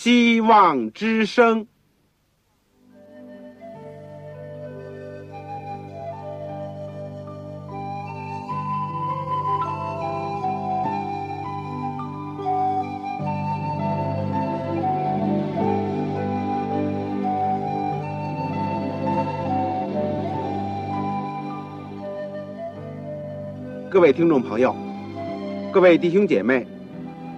希望之声。各位听众朋友，各位弟兄姐妹，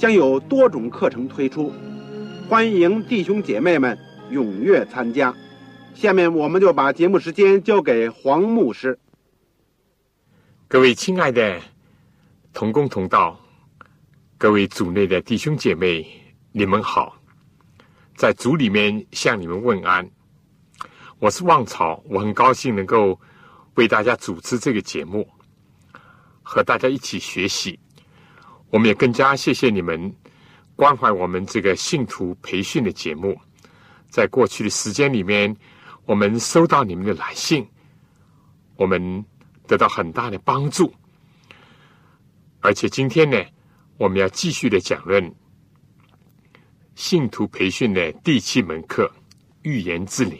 将有多种课程推出，欢迎弟兄姐妹们踊跃参加。下面我们就把节目时间交给黄牧师。各位亲爱的同工同道，各位组内的弟兄姐妹，你们好，在组里面向你们问安。我是旺草，我很高兴能够为大家主持这个节目。和大家一起学习，我们也更加谢谢你们关怀我们这个信徒培训的节目。在过去的时间里面，我们收到你们的来信，我们得到很大的帮助。而且今天呢，我们要继续的讲论信徒培训的第七门课——预言之灵。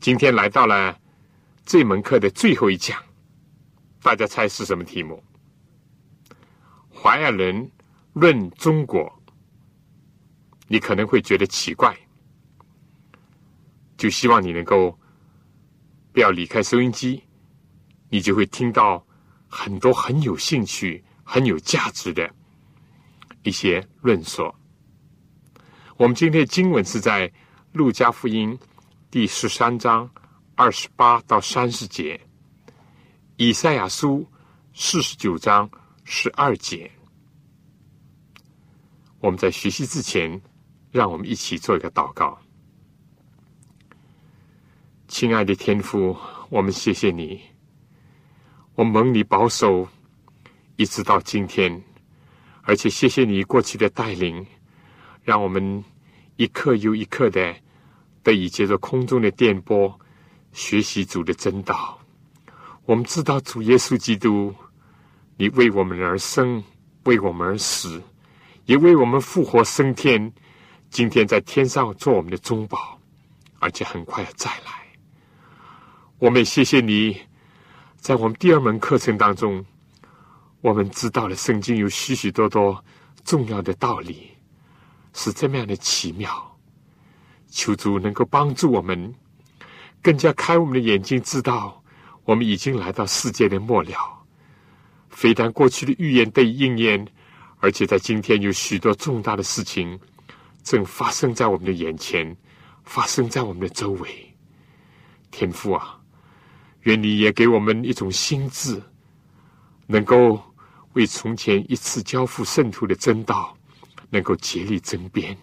今天来到了这门课的最后一讲。大家猜是什么题目？怀尔人论中国，你可能会觉得奇怪，就希望你能够不要离开收音机，你就会听到很多很有兴趣、很有价值的一些论说。我们今天的经文是在《路加福音》第十三章二十八到三十节。以赛亚书四十九章十二节，我们在学习之前，让我们一起做一个祷告。亲爱的天父，我们谢谢你，我蒙你保守，一直到今天，而且谢谢你过去的带领，让我们一刻又一刻的得以借着空中的电波学习主的真道。我们知道主耶稣基督，你为我们而生，为我们而死，也为我们复活升天。今天在天上做我们的中保，而且很快要再来。我们也谢谢你，在我们第二门课程当中，我们知道了圣经有许许多多重要的道理，是这么样的奇妙。求主能够帮助我们，更加开我们的眼睛，知道。我们已经来到世界的末了，非但过去的预言被应验，而且在今天有许多重大的事情正发生在我们的眼前，发生在我们的周围。天父啊，愿你也给我们一种心智，能够为从前一次交付圣徒的真道，能够竭力争辩。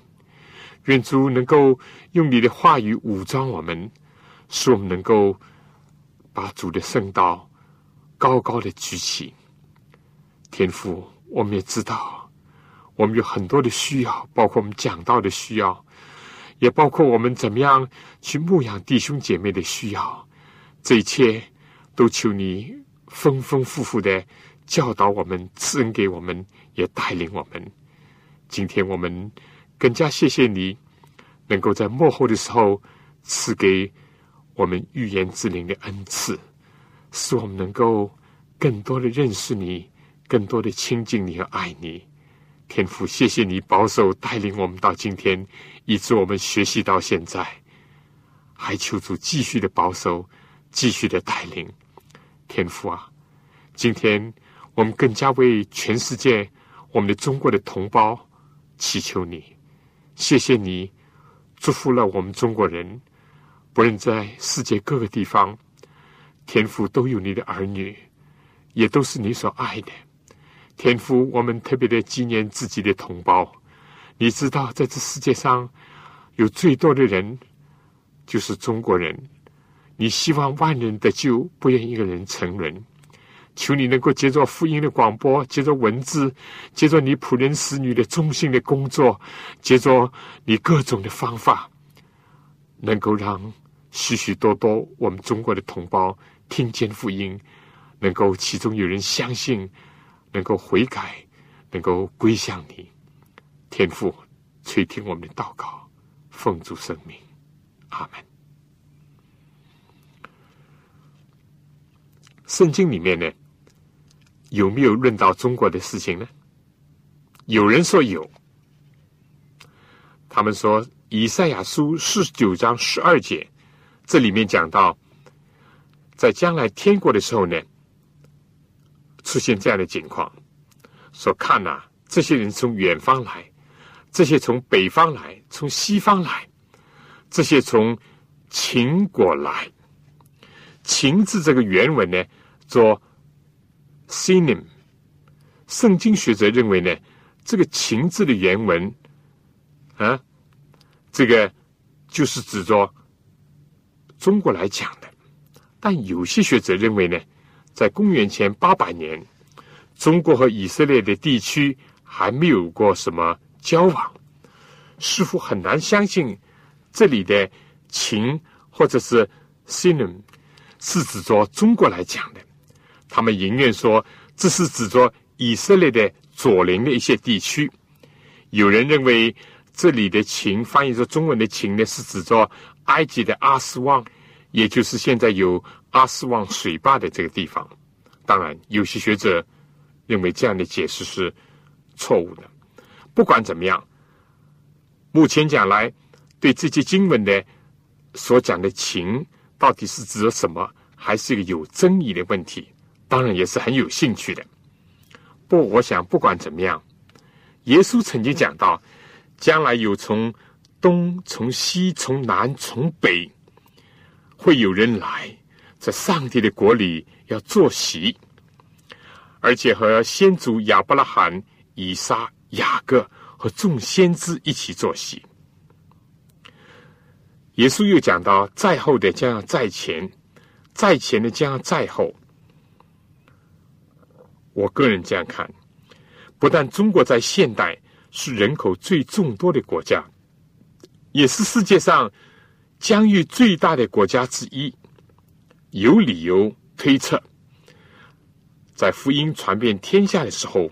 愿主能够用你的话语武装我们，使我们能够。把主的圣道高高的举起，天父，我们也知道，我们有很多的需要，包括我们讲道的需要，也包括我们怎么样去牧养弟兄姐妹的需要。这一切都求你丰丰富富的教导我们，赐恩给我们，也带领我们。今天我们更加谢谢你，能够在幕后的时候赐给。我们预言之灵的恩赐，使我们能够更多的认识你，更多的亲近你和爱你。天父，谢谢你保守带领我们到今天，以致我们学习到现在，还求主继续的保守，继续的带领。天父啊，今天我们更加为全世界我们的中国的同胞祈求你，谢谢你祝福了我们中国人。不论在世界各个地方，天父都有你的儿女，也都是你所爱的。天父，我们特别的纪念自己的同胞，你知道，在这世界上有最多的人就是中国人。你希望万人得救，不愿一个人沉沦。求你能够接着福音的广播，接着文字，接着你仆人使女的忠心的工作，接着你各种的方法，能够让许许多多我们中国的同胞听见福音，能够其中有人相信，能够悔改，能够归向你。天父垂听我们的祷告，奉主圣名，阿门。圣经里面呢？有没有论到中国的事情呢？有人说有，他们说以赛亚书四十九章十二节，这里面讲到，在将来天国的时候呢，出现这样的情况，说看呐，这些人从远方来，这些从北方来，从西方来，这些从秦国来，秦字这个原文呢，做。Sinim，圣经学者认为呢，这个“秦”字的原文啊，这个就是指着中国来讲的。但有些学者认为呢，在公元前八百年，中国和以色列的地区还没有过什么交往，似乎很难相信这里的“秦”或者是 s i n m 是指着中国来讲的。他们宁愿说这是指着以色列的左邻的一些地区。有人认为这里的“秦”翻译作中文的“秦”呢，是指着埃及的阿斯旺，也就是现在有阿斯旺水坝的这个地方。当然，有些学者认为这样的解释是错误的。不管怎么样，目前讲来，对这些经文的所讲的“情”到底是指什么，还是一个有争议的问题。当然也是很有兴趣的。不，我想不管怎么样，耶稣曾经讲到，将来有从东、从西、从南、从北，会有人来，在上帝的国里要坐席，而且和先祖亚伯拉罕、以撒、雅各和众先知一起坐席。耶稣又讲到，在后的将要在前，在前的将要在后。我个人这样看，不但中国在现代是人口最众多的国家，也是世界上疆域最大的国家之一。有理由推测，在福音传遍天下的时候，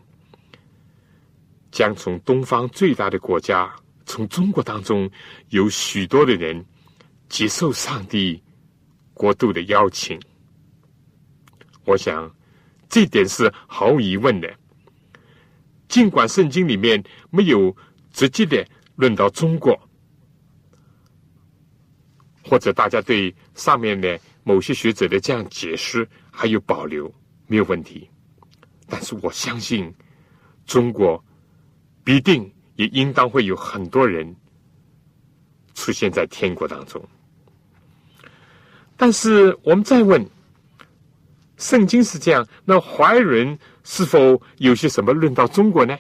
将从东方最大的国家，从中国当中有许多的人接受上帝国度的邀请。我想。这点是毫无疑问的。尽管圣经里面没有直接的论到中国，或者大家对上面的某些学者的这样解释还有保留，没有问题。但是我相信，中国必定也应当会有很多人出现在天国当中。但是我们再问。圣经是这样，那怀仁是否有些什么论到中国呢？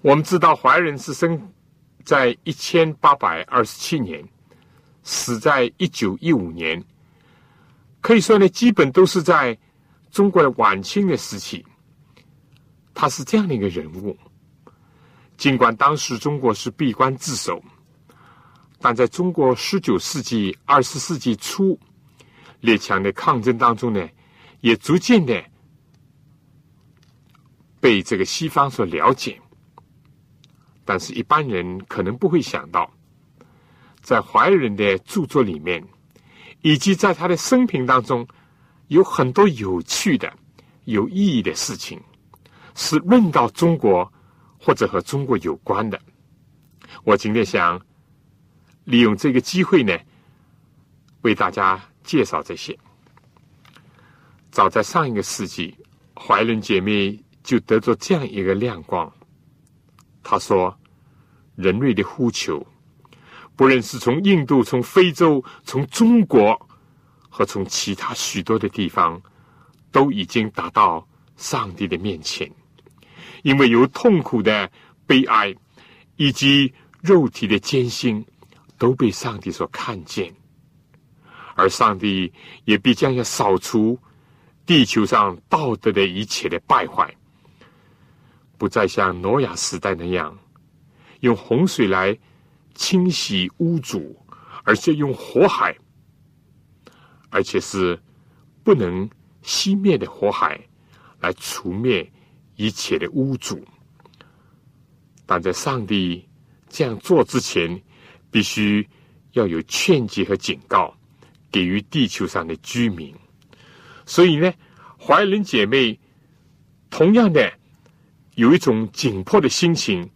我们知道怀仁是生在一千八百二十七年，死在一九一五年，可以说呢，基本都是在中国的晚清的时期。他是这样的一个人物，尽管当时中国是闭关自守，但在中国十九世纪、二十世纪初列强的抗争当中呢。也逐渐的被这个西方所了解，但是一般人可能不会想到，在怀仁的著作里面，以及在他的生平当中，有很多有趣的、有意义的事情，是论到中国或者和中国有关的。我今天想利用这个机会呢，为大家介绍这些。早在上一个世纪，怀仁姐妹就得着这样一个亮光。她说：“人类的呼求，不论是从印度、从非洲、从中国和从其他许多的地方，都已经达到上帝的面前，因为有痛苦的悲哀，以及肉体的艰辛都被上帝所看见，而上帝也必将要扫除地球上道德的一切的败坏，不再像挪亚时代那样用洪水来清洗污浊，而且用火海，而且是不能熄灭的火海来除灭一切的污浊。但在上帝这样做之前，必须要有劝诫和警告，给予地球上的居民。所以呢，怀仁姐妹同样的有一种紧迫的心情，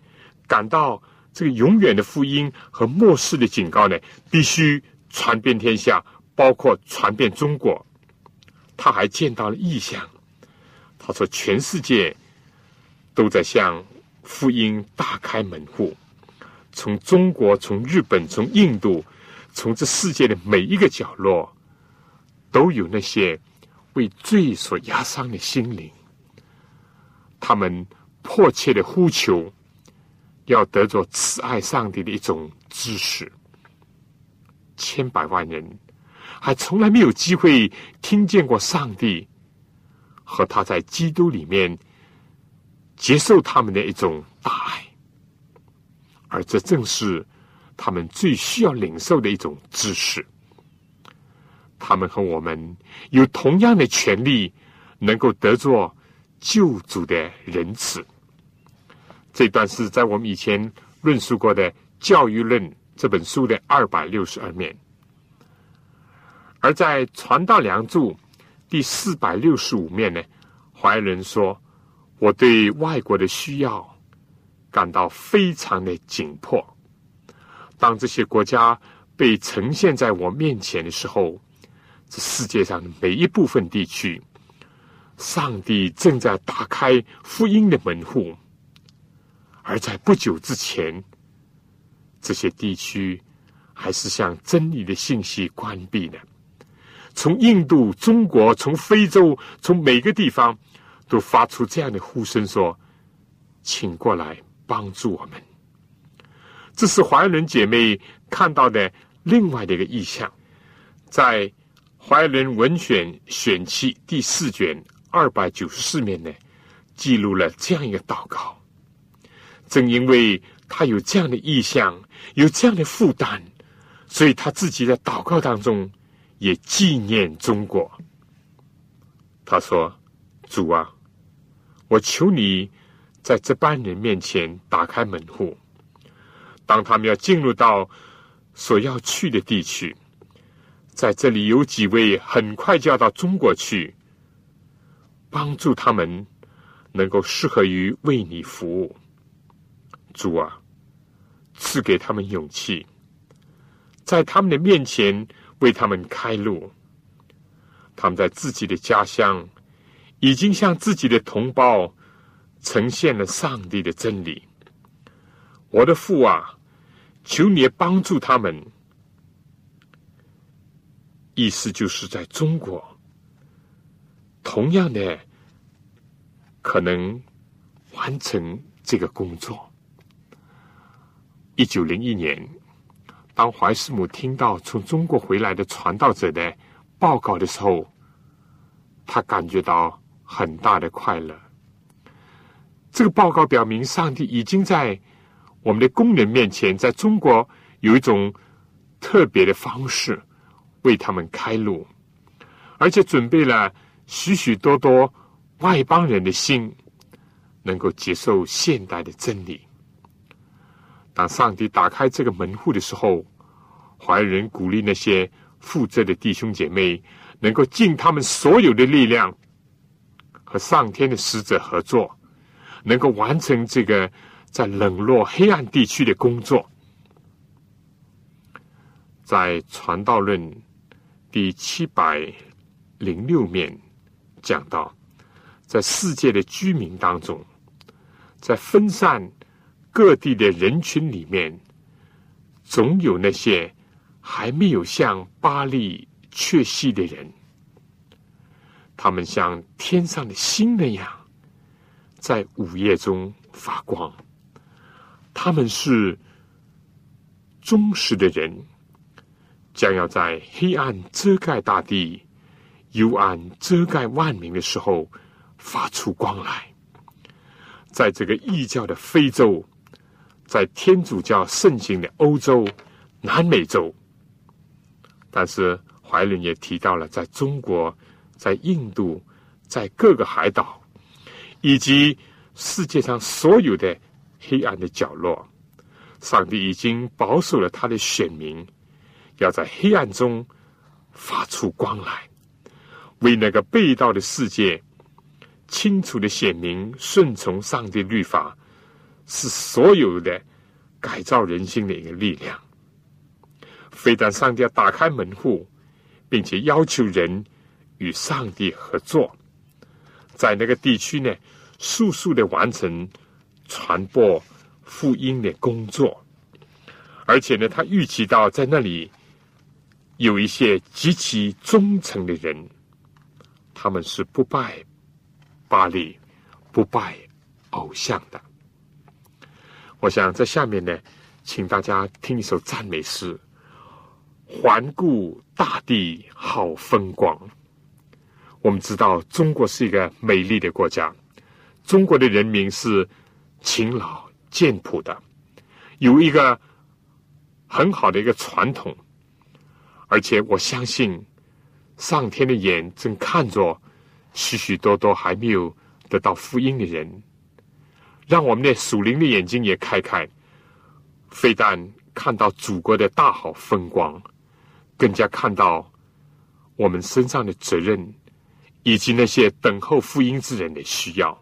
感到这个永远的福音和末世的警告呢，必须传遍天下，包括传遍中国。他还见到了异象，他说：“全世界都在向。”福音大开门户，从中国、从日本、从印度、从这世界的每一个角落，都有那些为罪所压伤的心灵，他们迫切的呼求，要得着慈爱上帝的一种知识。千百万人还从来没有机会听见过上帝和他在基督里面。接受他们的一种大爱，而这正是他们最需要领受的一种知识。他们和我们有同样的权利，能够得着救主的仁慈。这段是在我们以前论述过的《教育论》这本书的二百六十二面，而在《传道梁柱》第四百六十五面呢，怀仁说。我对外国的需要感到非常的紧迫。当这些国家被呈现在我面前的时候，这世界上的每一部分地区，上帝正在打开福音的门户。而在不久之前，这些地区还是向真理的信息关闭的。从印度、中国、从非洲、从每个地方。都发出这样的呼声说：“请过来帮助我们。”这是怀仁姐妹看到的另外的一个意象，在怀仁文选选期第四卷二百九十四面呢，记录了这样一个祷告。正因为他有这样的意向，有这样的负担，所以他自己在祷告当中也纪念中国。他说：“主啊。”我求你在这班人面前打开门户，当他们要进入到所要去的地区，在这里有几位很快就要到中国去，帮助他们能够适合于为你服务。主啊，赐给他们勇气，在他们的面前为他们开路。他们在自己的家乡。已经向自己的同胞呈现了上帝的真理。我的父啊，求你帮助他们。意思就是在中国，同样的可能完成这个工作。一九零一年，当怀斯姆听到从中国回来的传道者的报告的时候，他感觉到。很大的快乐。这个报告表明，上帝已经在我们的工人面前，在中国有一种特别的方式为他们开路，而且准备了许许多多外邦人的心，能够接受现代的真理。当上帝打开这个门户的时候，怀仁鼓励那些负责的弟兄姐妹，能够尽他们所有的力量。和上天的使者合作，能够完成这个在冷落黑暗地区的工作。在《传道论》第七百零六面讲到，在世界的居民当中，在分散各地的人群里面，总有那些还没有向巴利确信的人。他们像天上的星那样，在午夜中发光。他们是忠实的人，将要在黑暗遮盖大地、幽暗遮盖万民的时候发出光来。在这个异教的非洲，在天主教盛行的欧洲、南美洲，但是怀伦也提到了，在中国、在印度、在各个海岛，以及世界上所有的黑暗的角落。上帝已经保守了他的选民，要在黑暗中发出光来，为那个被盗的世界清楚的显明顺从上帝律法是所有的改造人心的一个力量。非但上帝要打开门户，并且要求人与上帝合作，在那个地区呢，速速的完成传播。福音的工作，而且呢，他预期到在那里有一些极其忠诚的人，他们是不拜巴黎、不拜偶像的。我想在下面呢，请大家听一首赞美诗：环顾大地好风光。我们知道，中国是一个美丽的国家，中国的人民是勤劳。简朴的，有一个很好的一个传统，而且我相信上天的眼正看着许许多多还没有得到福音的人，让我们的属灵的眼睛也开开，非但看到祖国的大好风光，更加看到我们身上的责任，以及那些等候福音之人的需要。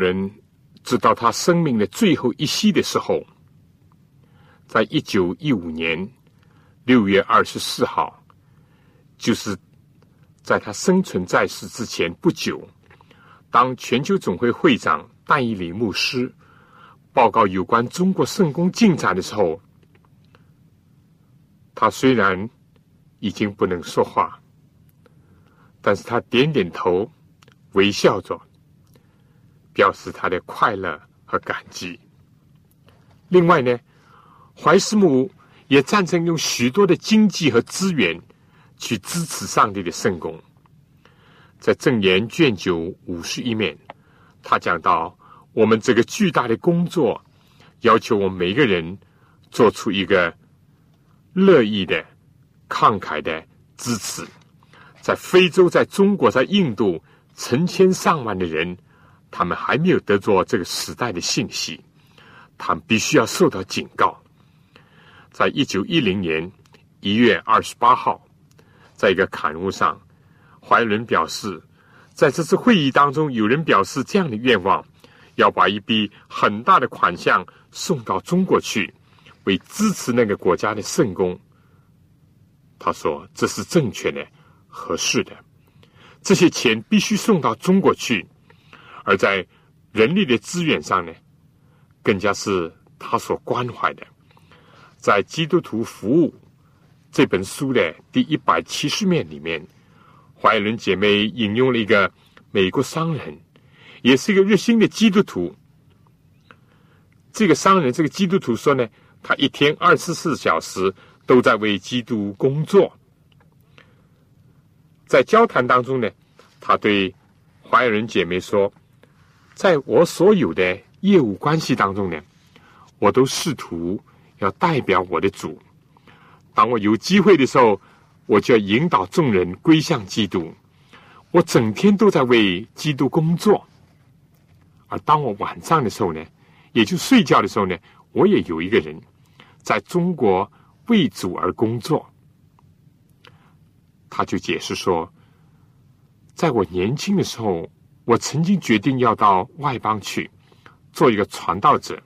人知道他生命的最后一息的时候，在一九一五年六月二十四号，就是在他生存在世之前不久，当全球总会会长戴以礼牧师报告有关中国圣公进展的时候，他虽然已经不能说话，但是他点点头，微笑着，表示他的快乐和感激。另外呢，怀斯姆也赞成用许多的经济和资源去支持上帝的圣公。在正言卷九五十一面，他讲到我们这个巨大的工作，要求我们每个人做出一个乐意的、慷慨的支持。在非洲、在中国、在印度，成千上万的人，他们还没有得着这个时代的信息，他们必须要受到警告。在一九一零年一月二十八号，在一个刊物上。怀伦表示，在这次会议当中，有人表示这样的愿望：要把一笔很大的款项送到中国去，为支持那个国家的圣公。他说这是正确的、合适的。这些钱必须送到中国去，而在人力的资源上呢，更加是他所关怀的。在《基督徒服务》这本书的第一百七十面里面。怀伦姐妹引用了一个美国商人，也是一个热心的基督徒。这个商人，这个基督徒说呢，他一天二十四小时都在为基督工作。在交谈当中呢，他对怀仁姐妹说：“在我所有的业务关系当中呢，我都试图要代表我的主。当我有机会的时候。”我就要引导众人归向基督，我整天都在为基督工作。而当我晚上的时候呢，也就睡觉的时候呢，我也有一个人在中国为主而工作。他就解释说，在我年轻的时候，我曾经决定要到外邦去做一个传道者，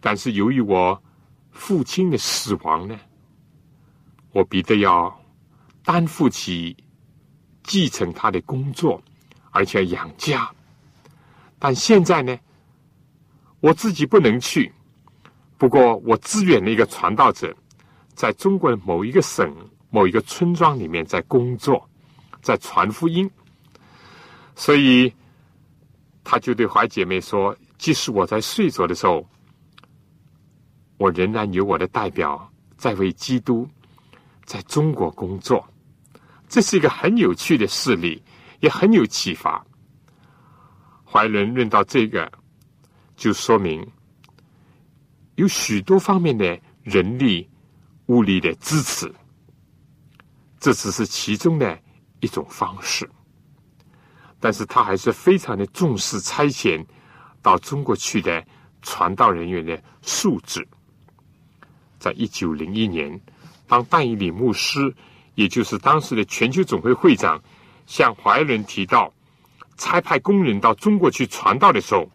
但是由于我父亲的死亡呢。我必得要担负起继承他的工作，而且养家。但现在呢，我自己不能去。不过我支援了一个传道者，在中国的某一个省、某一个村庄里面在工作，在传福音。所以他就对怀姐妹说：“即使我在睡着的时候，我仍然有我的代表在为基督。”在中国工作，这是一个很有趣的事例，也很有启发。怀伦论到这个，就说明有许多方面的人力、物力的支持，这只是其中的一种方式。但是他还是非常的重视差遣到中国去的传道人员的素质。在一九零一年。当戴以礼牧师，也就是当时的全球总会会长，向怀仁提到差派工人到中国去传道的时候，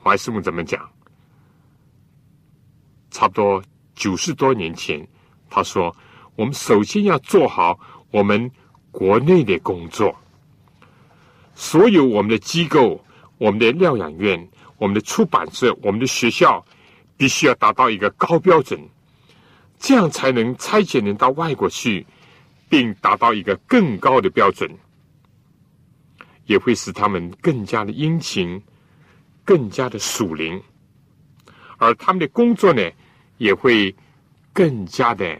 怀师母怎么讲？差不多九十多年前，他说：“我们首先要做好我们国内的工作，所有我们的机构、我们的疗养院、我们的出版社、我们的学校，必须要达到一个高标准。”这样才能差遣人到外国去，并达到一个更高的标准，也会使他们更加的殷勤，更加的属灵，而他们的工作呢，也会更加的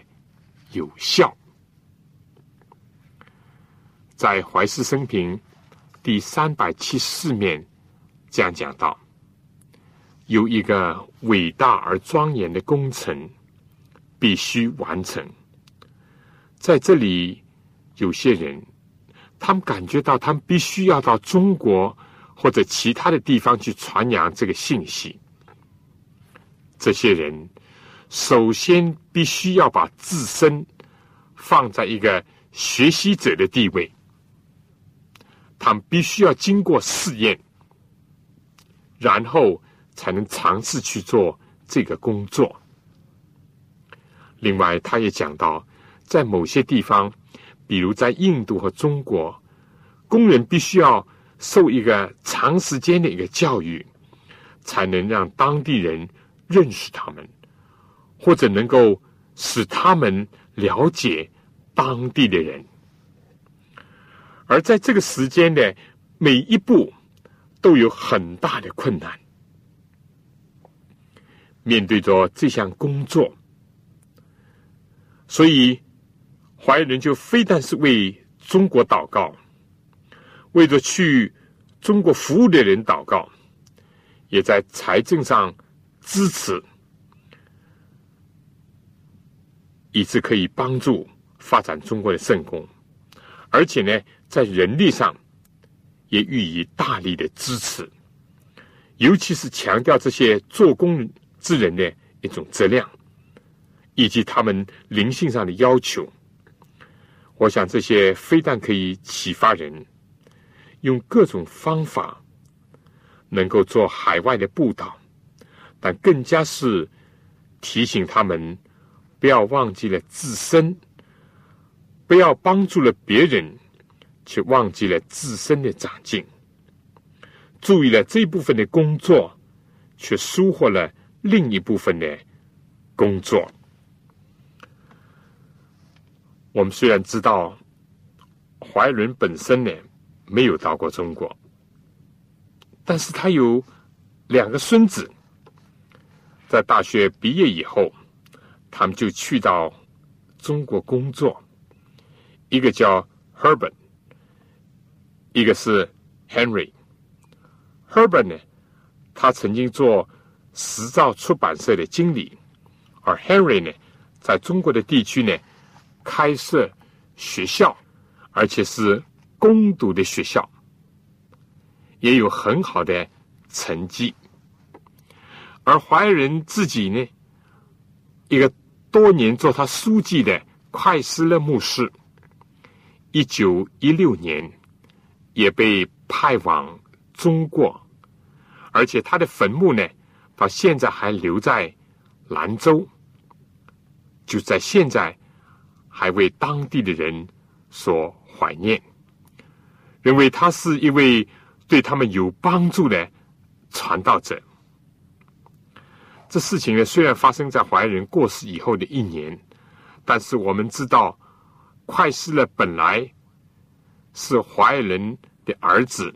有效。在《怀世生平》第三百七十四面这样讲到：有一个伟大而庄严的工程。必须完成。在这里，有些人，他们感觉到他们必须要到中国或者其他的地方去传扬这个信息。这些人首先必须要把自身放在一个学习者的地位，他们必须要经过试验，然后才能尝试去做这个工作。另外，他也讲到，在某些地方，比如在印度和中国，工人必须要受一个长时间的一个教育，才能让当地人认识他们，或者能够使他们了解当地的人。而在这个时间的每一步都有很大的困难，面对着这项工作，所以华人就非但是为中国祷告，为着去中国服务的人祷告，也在财政上支持，以致可以帮助发展中国的圣功，而且呢。在人力上也予以大力的支持，尤其是强调这些做工之人的一种质量，以及他们灵性上的要求。我想这些非但可以启发人，用各种方法能够做海外的布道，但更加是提醒他们不要忘记了自身，不要帮助了别人。却忘记了自身的长进，注意了这部分的工作，却疏忽了另一部分的工作。我们虽然知道怀伦本身呢没有到过中国，但是他有两个孙子，在大学毕业以后，他们就去到中国工作，一个叫 Herbert。一个是 Henry，Herbert 呢，他曾经做石造出版社的经理，而 Henry 呢，在中国的地区呢，开设学校，而且是攻读的学校，也有很好的成绩。而怀仁自己呢，一个多年做他书记的快斯勒牧师，一九一六年。也被派往中国，而且他的坟墓呢，到现在还留在兰州，就在现在还为当地的人所怀念，认为他是一位对他们有帮助的传道者。这事情呢，虽然发生在怀仁过世以后的一年，但是我们知道，快死了本来。是怀仁的儿子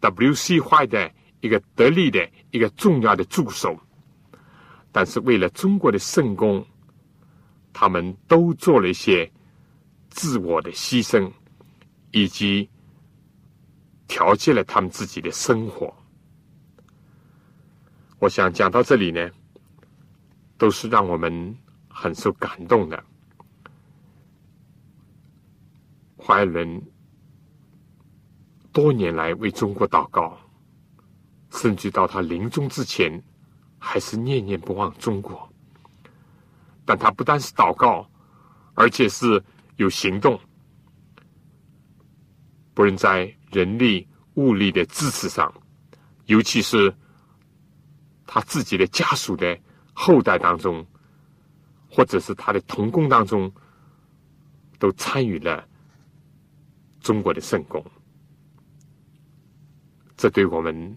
，W.C. 坏的一个得力的一个重要的助手，但是为了中国的圣功，他们都做了一些自我的牺牲，以及调节了他们自己的生活。我想讲到这里呢，都是让我们很受感动的。怀仁多年来为中国祷告，甚至到他临终之前，还是念念不忘中国。但他不但是祷告，而且是有行动，不论在人力物力的支持上，尤其是他自己的家属的后代当中，或者是他的同工当中，都参与了。中国的圣功，这对我们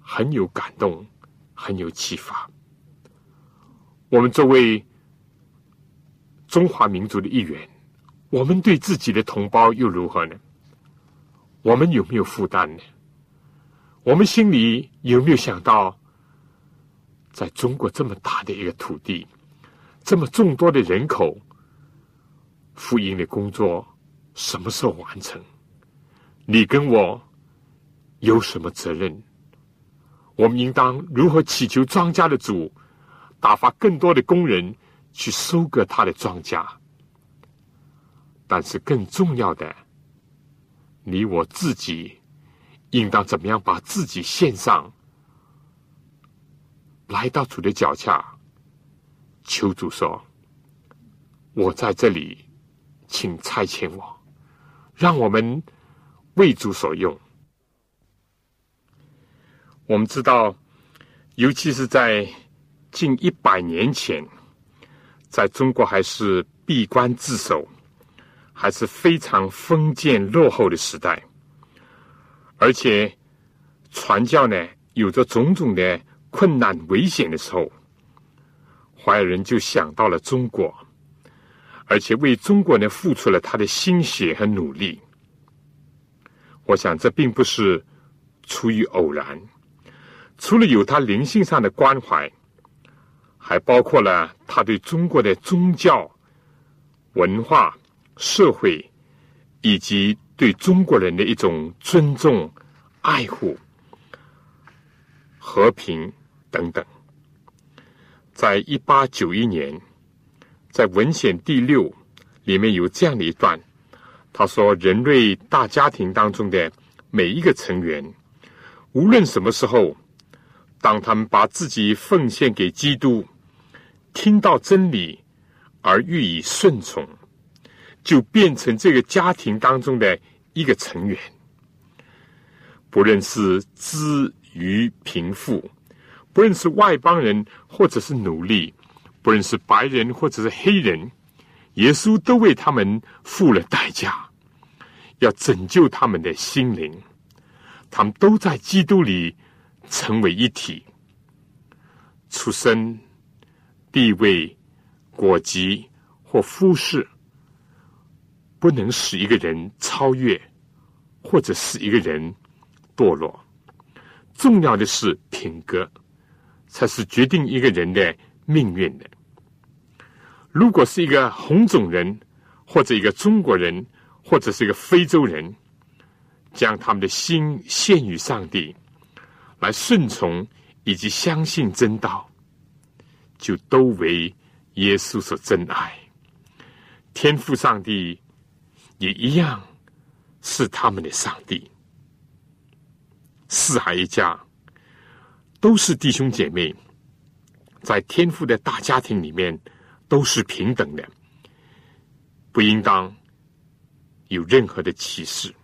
很有感动，很有启发。我们作为中华民族的一员，我们对自己的同胞又如何呢？我们有没有负担呢？我们心里有没有想到，在中国这么大的一个土地，这么众多的人口，福音的工作？什么时候完成？你跟我有什么责任？我们应当如何祈求庄稼的主打发更多的工人去收割他的庄稼？但是更重要的，你我自己应当怎么样把自己献上，来到主的脚下，求主说：“我在这里，请差遣我。”让我们为主所用。我们知道，尤其是在近一百年前，在中国还是闭关自守，还是非常封建落后的时代，而且传教呢有着种种的困难危险的时候，怀仁就想到了中国，而且为中国呢付出了他的心血和努力。我想这并不是出于偶然，除了有他灵性上的关怀。还包括了他对中国的宗教、文化、社会，以及对中国人的一种尊重、爱护、和平等等。在一八九一年，在文献第六里面有这样的一段，他说：“人类大家庭当中的每一个成员，无论什么时候，当他们把自己奉献给基督。”听到真理而予以顺从，就变成这个家庭当中的一个成员。不论是资于贫富，不论是外邦人或者是奴隶，不论是白人或者是黑人，耶稣都为他们付了代价，要拯救他们的心灵。他们都在基督里成为一体，出生。地位、国籍或肤色，不能使一个人超越，或者使一个人堕落。重要的是品格，才是决定一个人的命运的。如果是一个红种人，或者一个中国人，或者是一个非洲人，将他们的心献于上帝，来顺从以及相信真道。就都为耶稣所珍爱，天父上帝也一样是他们的上帝。四海一家都是弟兄姐妹，在天父的大家庭里面都是平等的，不应当有任何的歧视。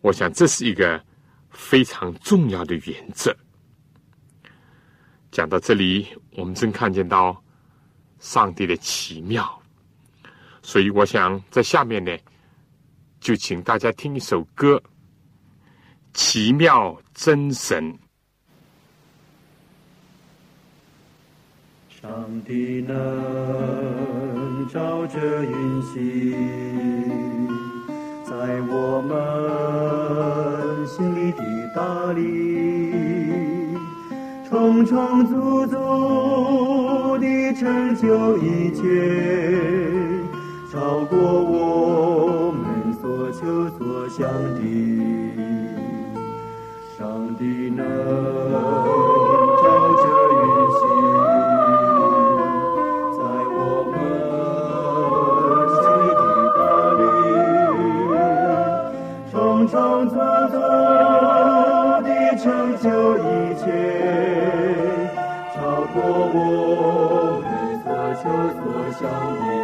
我想这是一个非常重要的原则。讲到这里，我们正看见到上帝的奇妙，所以我想在下面呢，就请大家听一首歌，《奇妙真神》。上帝能照着云行，在我们心里的大力，重重足足地成就一切，超过我们所求所想的。上帝能充充足足地成就一切。超过我们所求所想的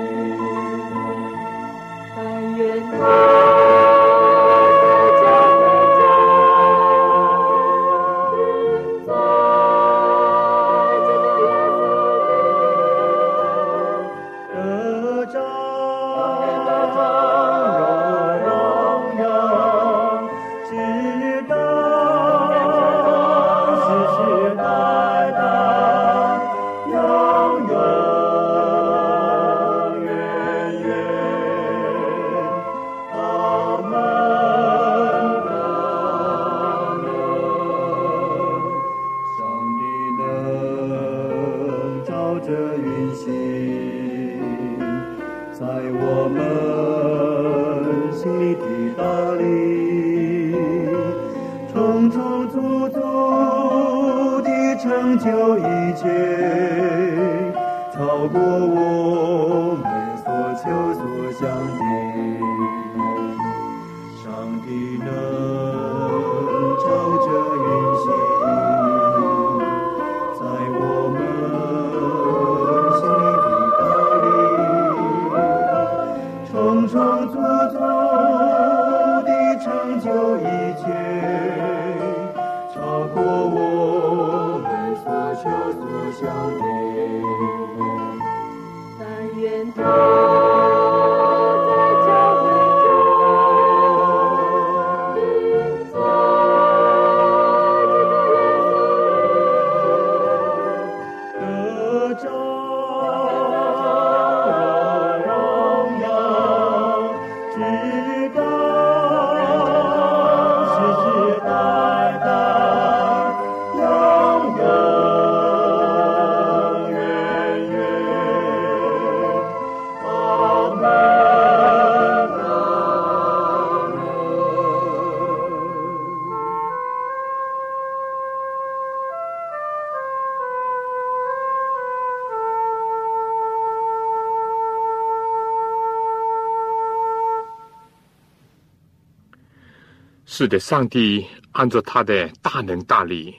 是的，上帝按照他的大能大力，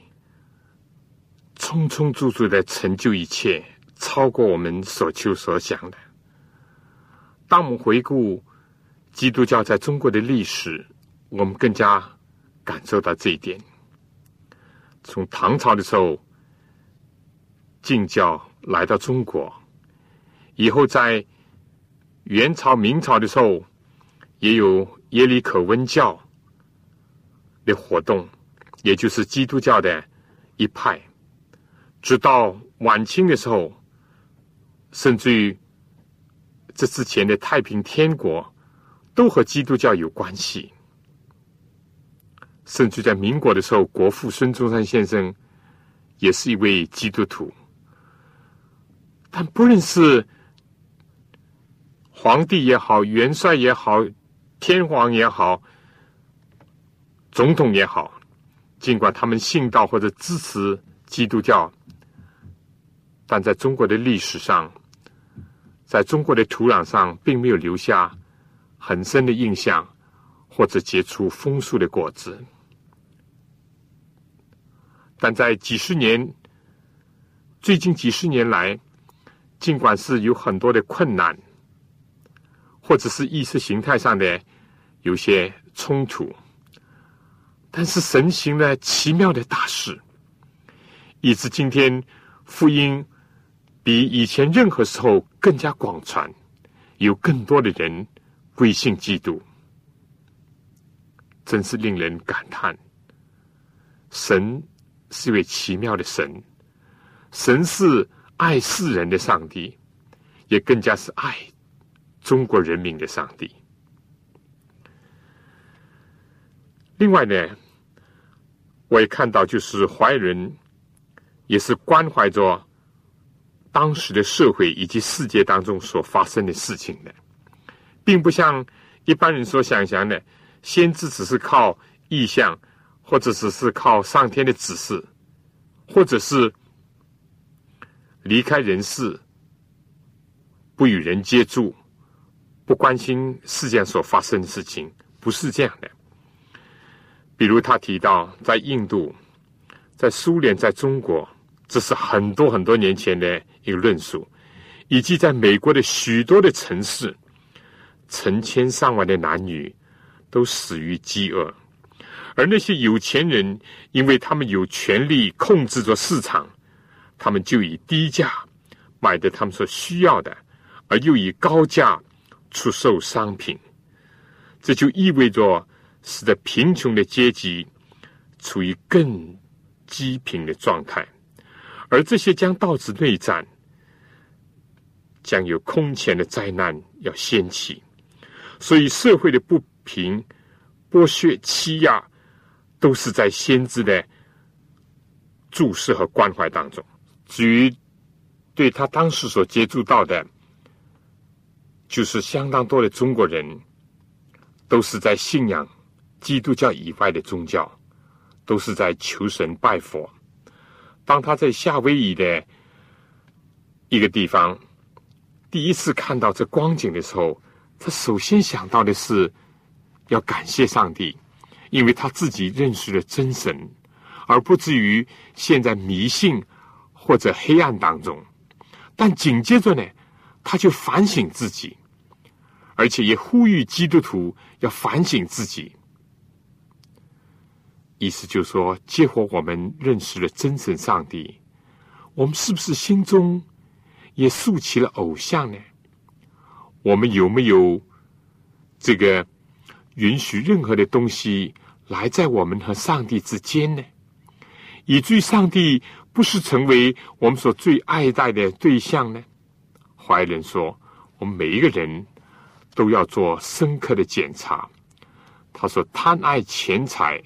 充充足足的成就一切，超过我们所求所想的。当我们回顾基督教在中国的历史，我们更加感受到这一点。从唐朝的时候，晋教来到中国，以后在元朝、明朝的时候，也有耶里可温教。的活动，也就是基督教的一派，直到晚清的时候，甚至于这之前的太平天国，都和基督教有关系。甚至在民国的时候，国父孙中山先生也是一位基督徒，但不论是皇帝也好，元帅也好，天皇也好。总统也好，尽管他们信道或者支持基督教，但在中国的历史上，在中国的土壤上，并没有留下很深的印象，或者结出丰硕的果子。但在几十年，最近几十年来，尽管是有很多的困难，或者是意识形态上的有些冲突。但是神行了奇妙的大事，以致今天福音比以前任何时候更加广传，有更多的人归信基督，真是令人感叹。神是一位奇妙的神，神是爱世人的上帝，也更加是爱中国人民的上帝。另外呢，我也看到，就是怀仁也是关怀着当时的社会以及世界当中所发生的事情的，并不像一般人所想象的，先知只是靠意象，或者只是靠上天的指示，或者是离开人世，不与人接触，不关心世界所发生的事情，不是这样的。比如他提到，在印度、在苏联、在中国，这是很多很多年前的一个论述，以及在美国的许多的城市，成千上万的男女都死于饥饿，而那些有钱人，因为他们有权利控制着市场，他们就以低价买的他们所需要的，而又以高价出售商品，这就意味着。使得贫穷的阶级处于更积贫的状态，而这些将导致内战，将有空前的灾难要掀起。所以，社会的不平、剥削、欺压，都是在先知的注视和关怀当中。至于对他当时所接触到的，就是相当多的中国人，都是在信仰。基督教以外的宗教，都是在求神拜佛。当他在夏威夷的一个地方第一次看到这光景的时候，他首先想到的是要感谢上帝，因为他自己认识了真神，而不至于陷在迷信或者黑暗当中。但紧接着呢，他就反省自己，而且也呼吁基督徒要反省自己。意思就是说，结果我们认识了真神上帝，我们是不是心中也竖起了偶像呢？我们有没有这个允许任何的东西来在我们和上帝之间呢？以至于上帝不是成为我们所最爱戴的对象呢？怀仁说，我们每一个人都要做深刻的检查。他说，贪爱钱财。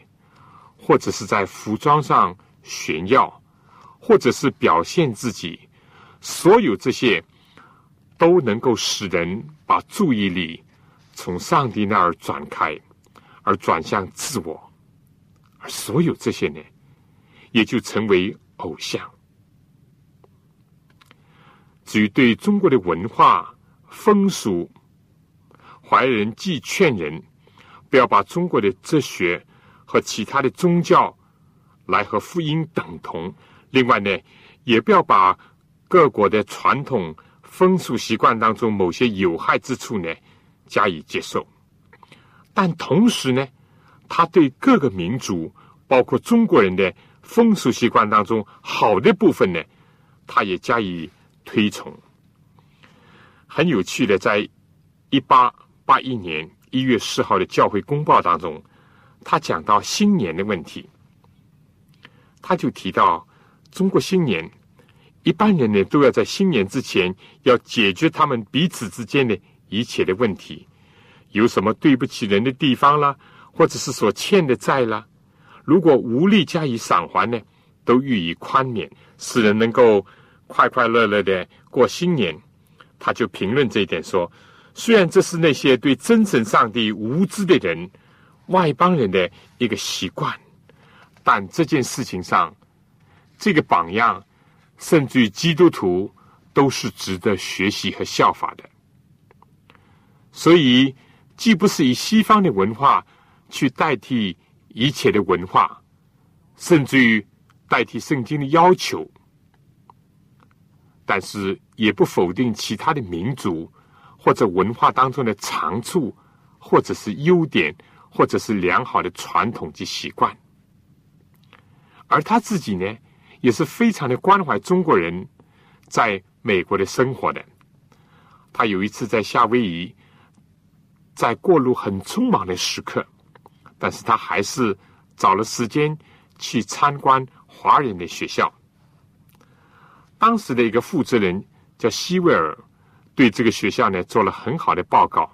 或者是在服装上炫耀，或者是表现自己，所有这些都能够使人把注意力从上帝那儿转开，而转向自我，而所有这些呢，也就成为偶像。至于对中国的文化风俗，怀仁既劝人不要把中国的哲学。和其他的宗教来和福音等同。另外呢，也不要把各国的传统风俗习惯当中某些有害之处呢加以接受。但同时呢，他对各个民族，包括中国人的风俗习惯当中好的部分呢，他也加以推崇。很有趣的，在一八八一年一月四号的教会公报当中，他讲到新年的问题，他就提到中国新年，一般人呢都要在新年之前要解决他们彼此之间的一切的问题，有什么对不起人的地方啦，或者是所欠的债啦，如果无力加以偿还呢，都予以宽免，使人能够快快乐乐的过新年。他就评论这一点说：“虽然这是那些对真神上帝无知的人、外邦人的一个习惯，但这件事情上，这个榜样，甚至于基督徒都是值得学习和效法的。所以，既不是以西方的文化去代替一切的文化，甚至于代替圣经的要求。”但是也不否定其他的民族或者文化当中的长处，或者是优点，或者是良好的传统及习惯。而他自己呢，也是非常的关怀中国人在美国的生活的。他有一次在夏威夷，在过路很匆忙的时刻，但是他还是找了时间去参观华人的学校。当时的一个负责人叫希维尔，对这个学校呢做了很好的报告。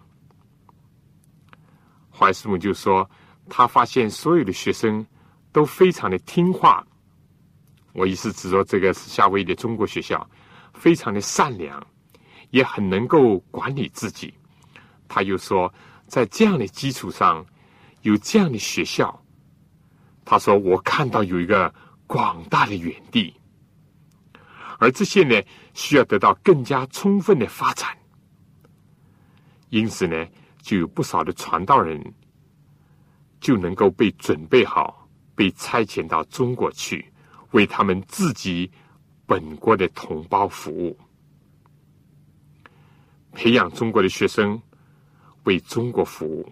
怀斯姆就说，他发现所有的学生都非常的听话。我意思指说，这个是夏威夷的中国学校，非常的善良，也很能够管理自己。他又说，在这样的基础上，有这样的学校，他说我看到有一个广大的园地。而这些呢，需要得到更加充分的发展，因此呢，就有不少的传道人就能够被准备好，被差遣到中国去，为他们自己本国的同胞服务，培养中国的学生为中国服务，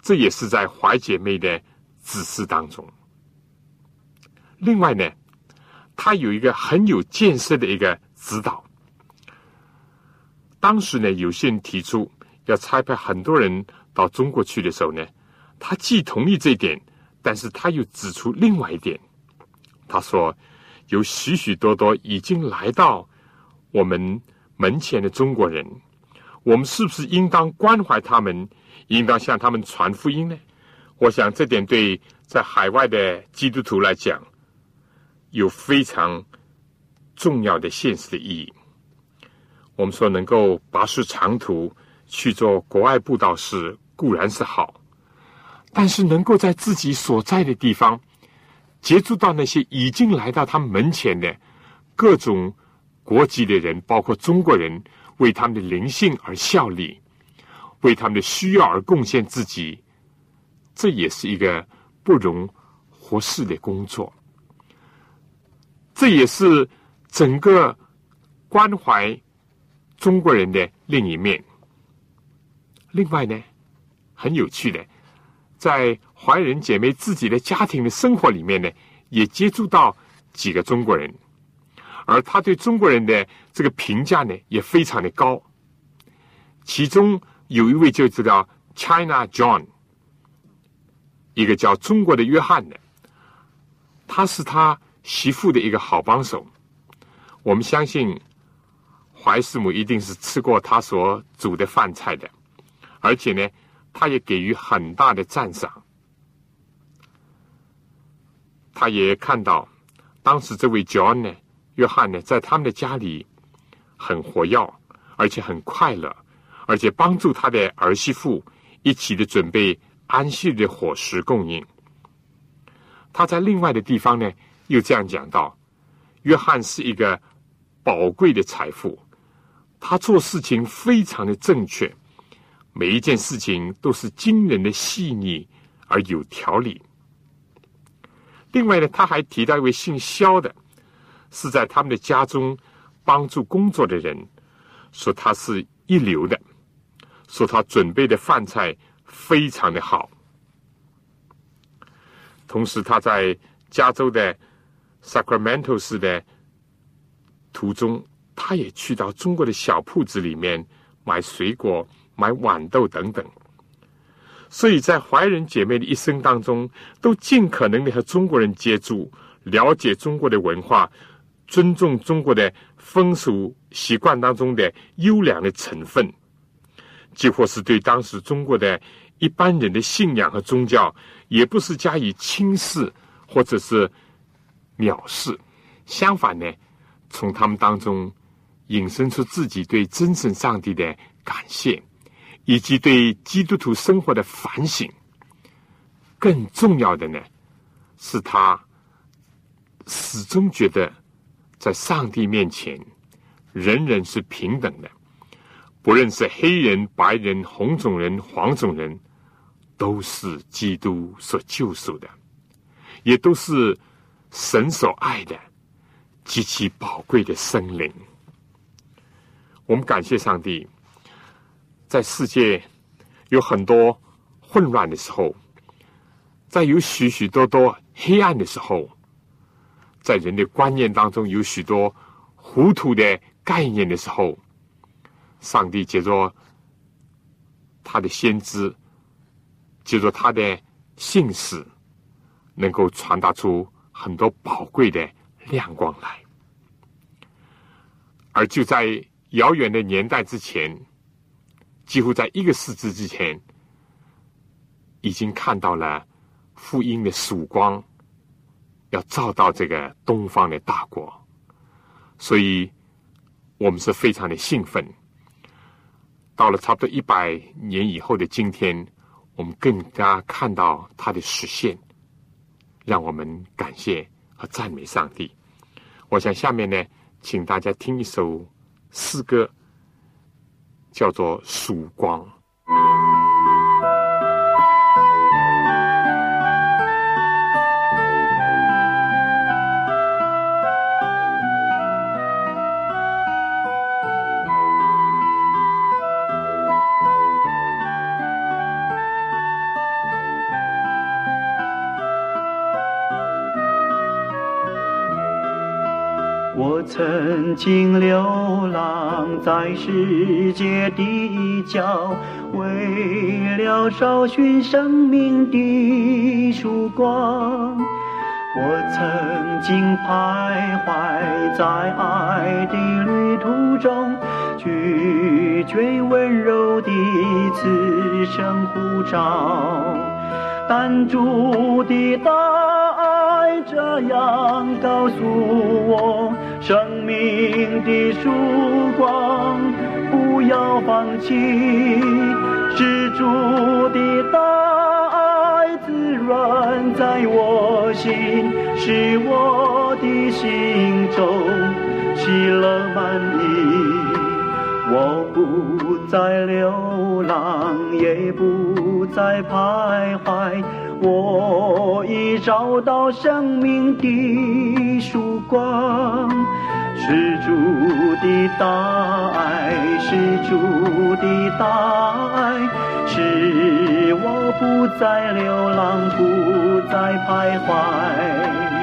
这也是在怀姐妹的指示当中。另外呢。他有一个很有建设的一个指导。当时呢，有些人提出要差派很多人到中国去的时候呢，他既同意这一点，但是他又指出另外一点。他说，有许许多多已经来到我们门前的中国人，我们是不是应当关怀他们，应当向他们传福音呢？我想这点对在海外的基督徒来讲。有非常重要的现实的意义。我们说能够跋涉长途去做国外布道士固然是好，但是能够在自己所在的地方接触到那些已经来到他们门前的各种国籍的人，包括中国人，为他们的灵性而效力，为他们的需要而贡献自己，这也是一个不容忽视的工作。这也是整个关怀中国人的另一面。另外呢，很有趣的，在怀仁姐妹自己的家庭的生活里面呢，也接触到几个中国人，而他对中国人的这个评价呢，也非常的高。其中有一位就知道 China John，一个叫中国的约翰的，他是他。媳妇的一个好帮手，我们相信怀师母一定是吃过他所煮的饭菜的，而且呢，他也给予很大的赞赏。他也看到当时这位 John 呢，约翰呢，在他们的家里很活跃，而且很快乐，而且帮助他的儿媳妇一起的准备安息的伙食供应。他在另外的地方呢。又这样讲到，约翰是一个宝贵的财富，他做事情非常的正确，每一件事情都是惊人的细腻而有条理。另外呢，他还提到一位姓肖的，是在他们的家中帮助工作的人，说他是一流的，说他准备的饭菜非常的好。同时，他在加州的 Sacramento 市的途中，他也去到中国的小铺子里面买水果、买豌豆等等。所以在怀仁姐妹的一生当中，都尽可能的和中国人接触，了解中国的文化，尊重中国的风俗习惯当中的优良的成分，几乎是对当时中国的一般人的信仰和宗教，也不是加以轻视或者是藐视，相反呢，从他们当中引申出自己对真神上帝的感谢。以及对基督徒生活的反省，更重要的呢，是他始终觉得在上帝面前，人人是平等的，不论是黑人、白人、红种人、黄种人，都是基督所救赎的，也都是神所爱的极其宝贵的生灵。我们感谢上帝。在世界有很多混乱的时候，在有许许多多黑暗的时候，在人的观念当中有许多糊涂的概念的时候，上帝借着他的先知，借着他的信使，能够传达出很多宝贵的亮光来。而就在遥远的年代之前。几乎在一个世纪之前，已经看到了福音的曙光，要照到这个东方的大国，所以我们是非常的兴奋。到了差不多一百年以后的今天，我们更加看到它的实现，让我们感谢和赞美上帝。我想下面呢，请大家听一首诗歌。叫做曙光。曾经流浪在世界的角，为了找寻生命的曙光。我曾经徘徊在爱的旅途中，拒绝温柔的此生护照，但主的大爱这样告诉我。生命的曙光，不要放弃，是主的大爱滋润在我心，使我的心中喜乐满溢。我不再流浪，也不在徘徊，我已找到生命的曙光。是主的大爱，是主的大爱，使我不再流浪，不再徘徊。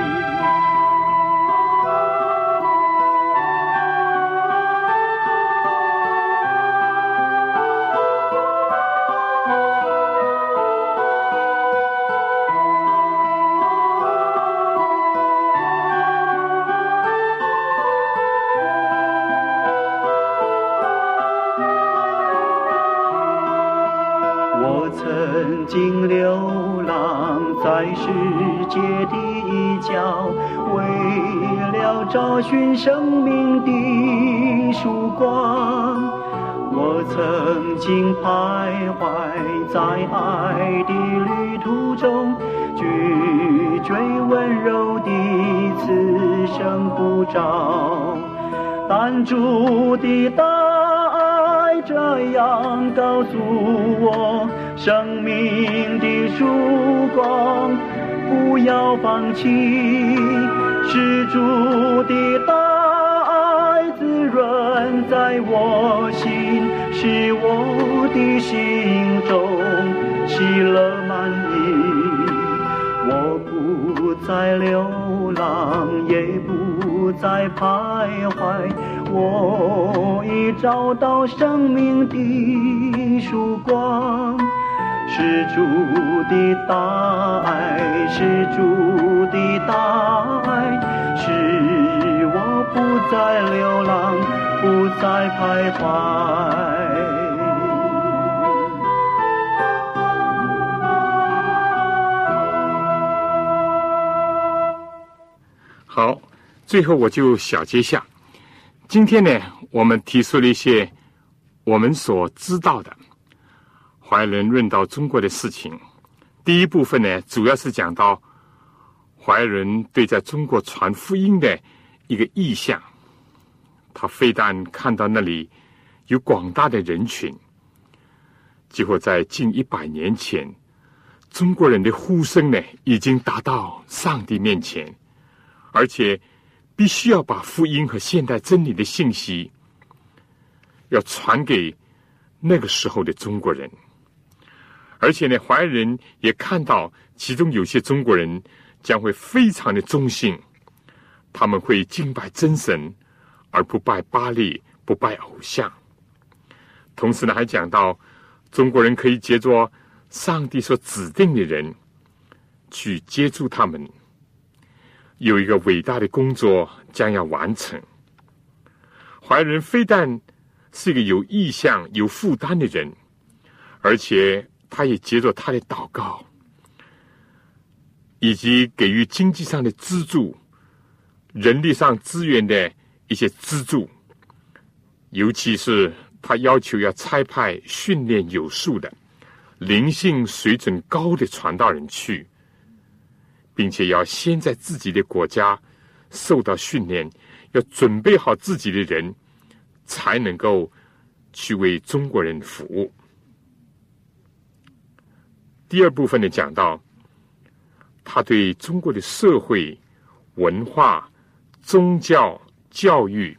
主的大爱这样告诉我，生命的曙光不要。放弃，是主的大爱滋润在我心，使我的心中喜乐满溢。我不再流浪，也不再徘徊，我已找到生命的曙光。是主的大爱，是主的大爱，使我不再流浪，不再徘徊。好，最后我就小结下。今天呢，我们提出了一些我们所知道的怀仁论到中国的事情。第一部分呢，主要是讲到怀仁对在中国传福音的一个意向。他非但看到那里有广大的人群，几乎在近一百年前，中国人的呼声呢，已经达到上帝面前。而且，必须要把福音和现代真理的信息，要传给那个时候的中国人。而且呢，怀仁也看到其中有些中国人将会非常的忠信，他们会敬拜真神，而不拜巴利，不拜偶像。同时呢，还讲到中国人可以借着上帝所指定的人去接触他们。有一个伟大的工作将要完成。怀仁非但是一个有意向、有负担的人，而且他也接着他的祷告，以及给予经济上的资助、人力上资源的一些资助，尤其是他要求要差派训练有素的、灵性水准高的传道人去。并且要先在自己的国家受到训练，要准备好自己的人，才能够去为中国人服务。第二部分的讲到，他对中国的社会、文化、宗教、教育、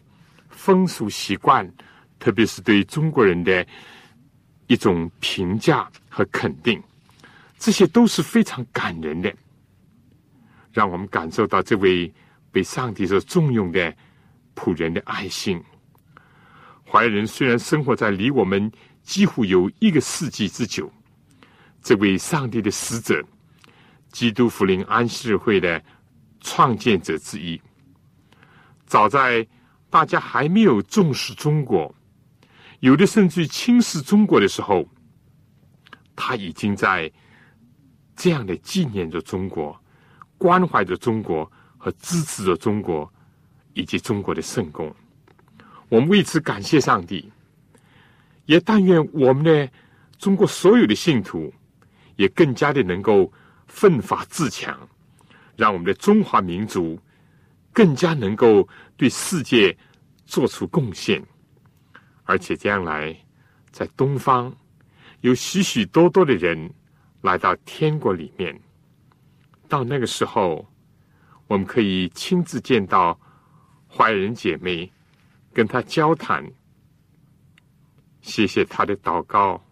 风俗习惯，特别是对中国人的一种评价和肯定，这些都是非常感人的。让我们感受到这位被上帝所重用的仆人的爱心。怀仁虽然生活在离我们几乎有一个世纪之久，这位上帝的使者，基督福临安息日会的创建者之一，早在大家还没有重视中国，有的甚至轻视中国的时候，他已经在这样的纪念着中国。关怀着中国和支持着中国以及中国的圣公，我们为此感谢上帝。也但愿我们的中国所有的信徒也更加的能够奋发自强，让我们的中华民族更加能够对世界做出贡献，而且将来在东方有许许多多的人来到天国里面。到那个时候，我们可以亲自见到怀仁姐妹，跟她交谈，谢谢她的祷告，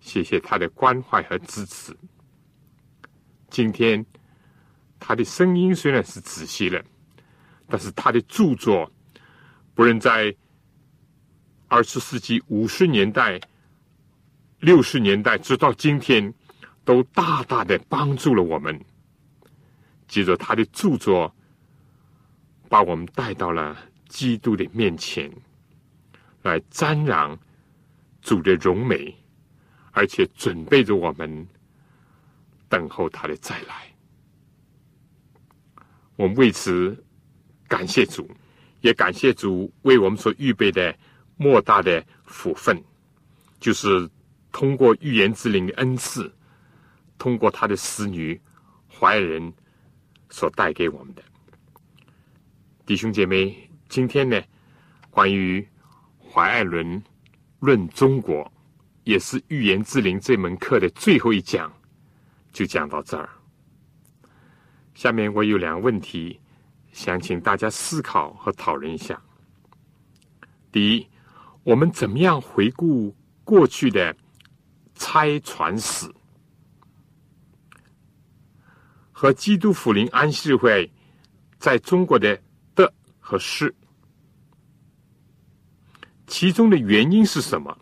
谢谢她的关怀和支持。今天，她的声音虽然是仔细了，但是她的著作，不论在二十世纪五十年代、六十年代，直到今天。都大大的帮助了我们。接着他的著作，把我们带到了基督的面前，来瞻仰主的荣美，而且准备着我们等候他的再来。我们为此感谢主，也感谢主为我们所预备的莫大的福分，就是通过预言之灵的恩赐。通过他的使女怀仁所带给我们的弟兄姐妹，今天呢，关于怀爱伦论中国，也是预言之灵这门课的最后一讲，就讲到这儿。下面我有两个问题，想请大家思考和讨论一下。第一，我们怎么样回顾过去的拆船史和基督福临安息日会在中国的得和失？其中的原因是什么？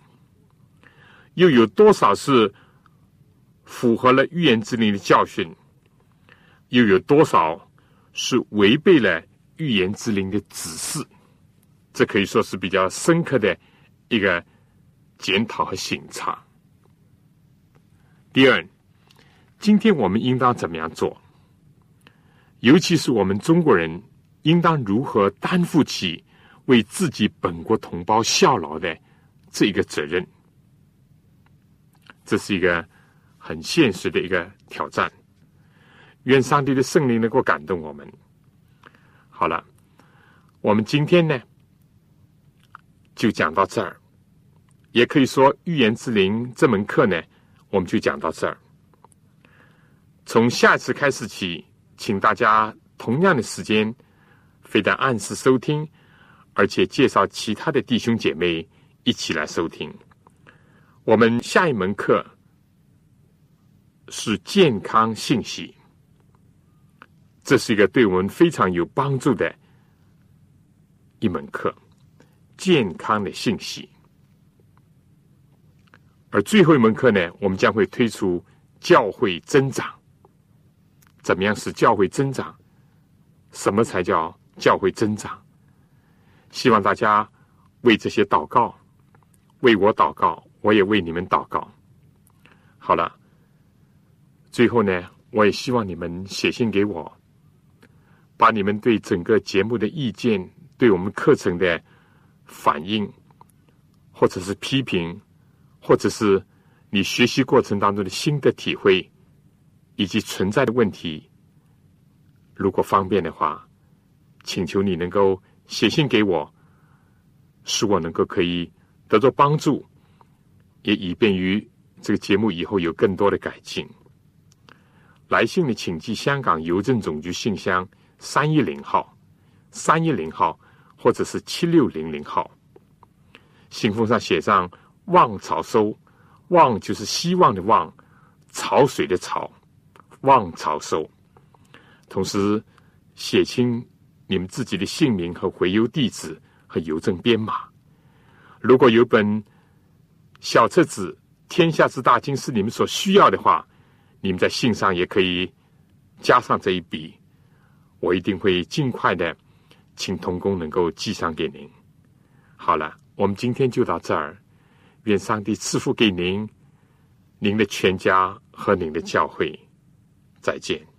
又有多少是符合了预言之灵的教训？又有多少是违背了预言之灵的指示？这可以说是比较深刻的一个检讨和审查。第二，今天我们应当怎么样做？尤其是我们中国人，应当如何担负起？为自己本国同胞效劳的这一个责任，这是一个很现实的一个挑战。愿上帝的圣灵能够感动我们。好了，我们今天呢就讲到这儿，也可以说预言之灵这门课呢，我们就讲到这儿。从下次开始起，请大家同样的时间，非但按时收听。而且介绍其他的弟兄姐妹一起来收听。我们下一门课是健康信息，这是一个对我们非常有帮助的一门课，健康的信息。而最后一门课呢，我们将会推出教会增长，怎么样使教会增长？什么才叫教会增长？希望大家为这些祷告，为我祷告，我也为你们祷告。好了，最后呢，我也希望你们写信给我，把你们对整个节目的意见、对我们课程的反应，或者是批评，或者是你学习过程当中的新的体会，以及存在的问题，如果方便的话，请求你能够。写信给我，使我能够可以得到帮助，也以便于这个节目以后有更多的改进。来信的请寄香港邮政总局信箱三一零号、三一零号或者是七六零零号。信封上写上“望潮收”，“望”就是希望的“望”，潮水的“潮”，“望潮收”。同时写清。你们自己的姓名和回邮地址和邮政编码。如果有本小册子《天下之大经》是你们所需要的话，你们在信上也可以加上这一笔，我一定会尽快的请童工能够寄上给您。好了，我们今天就到这儿。愿上帝赐福给您、您的全家和您的教会。再见。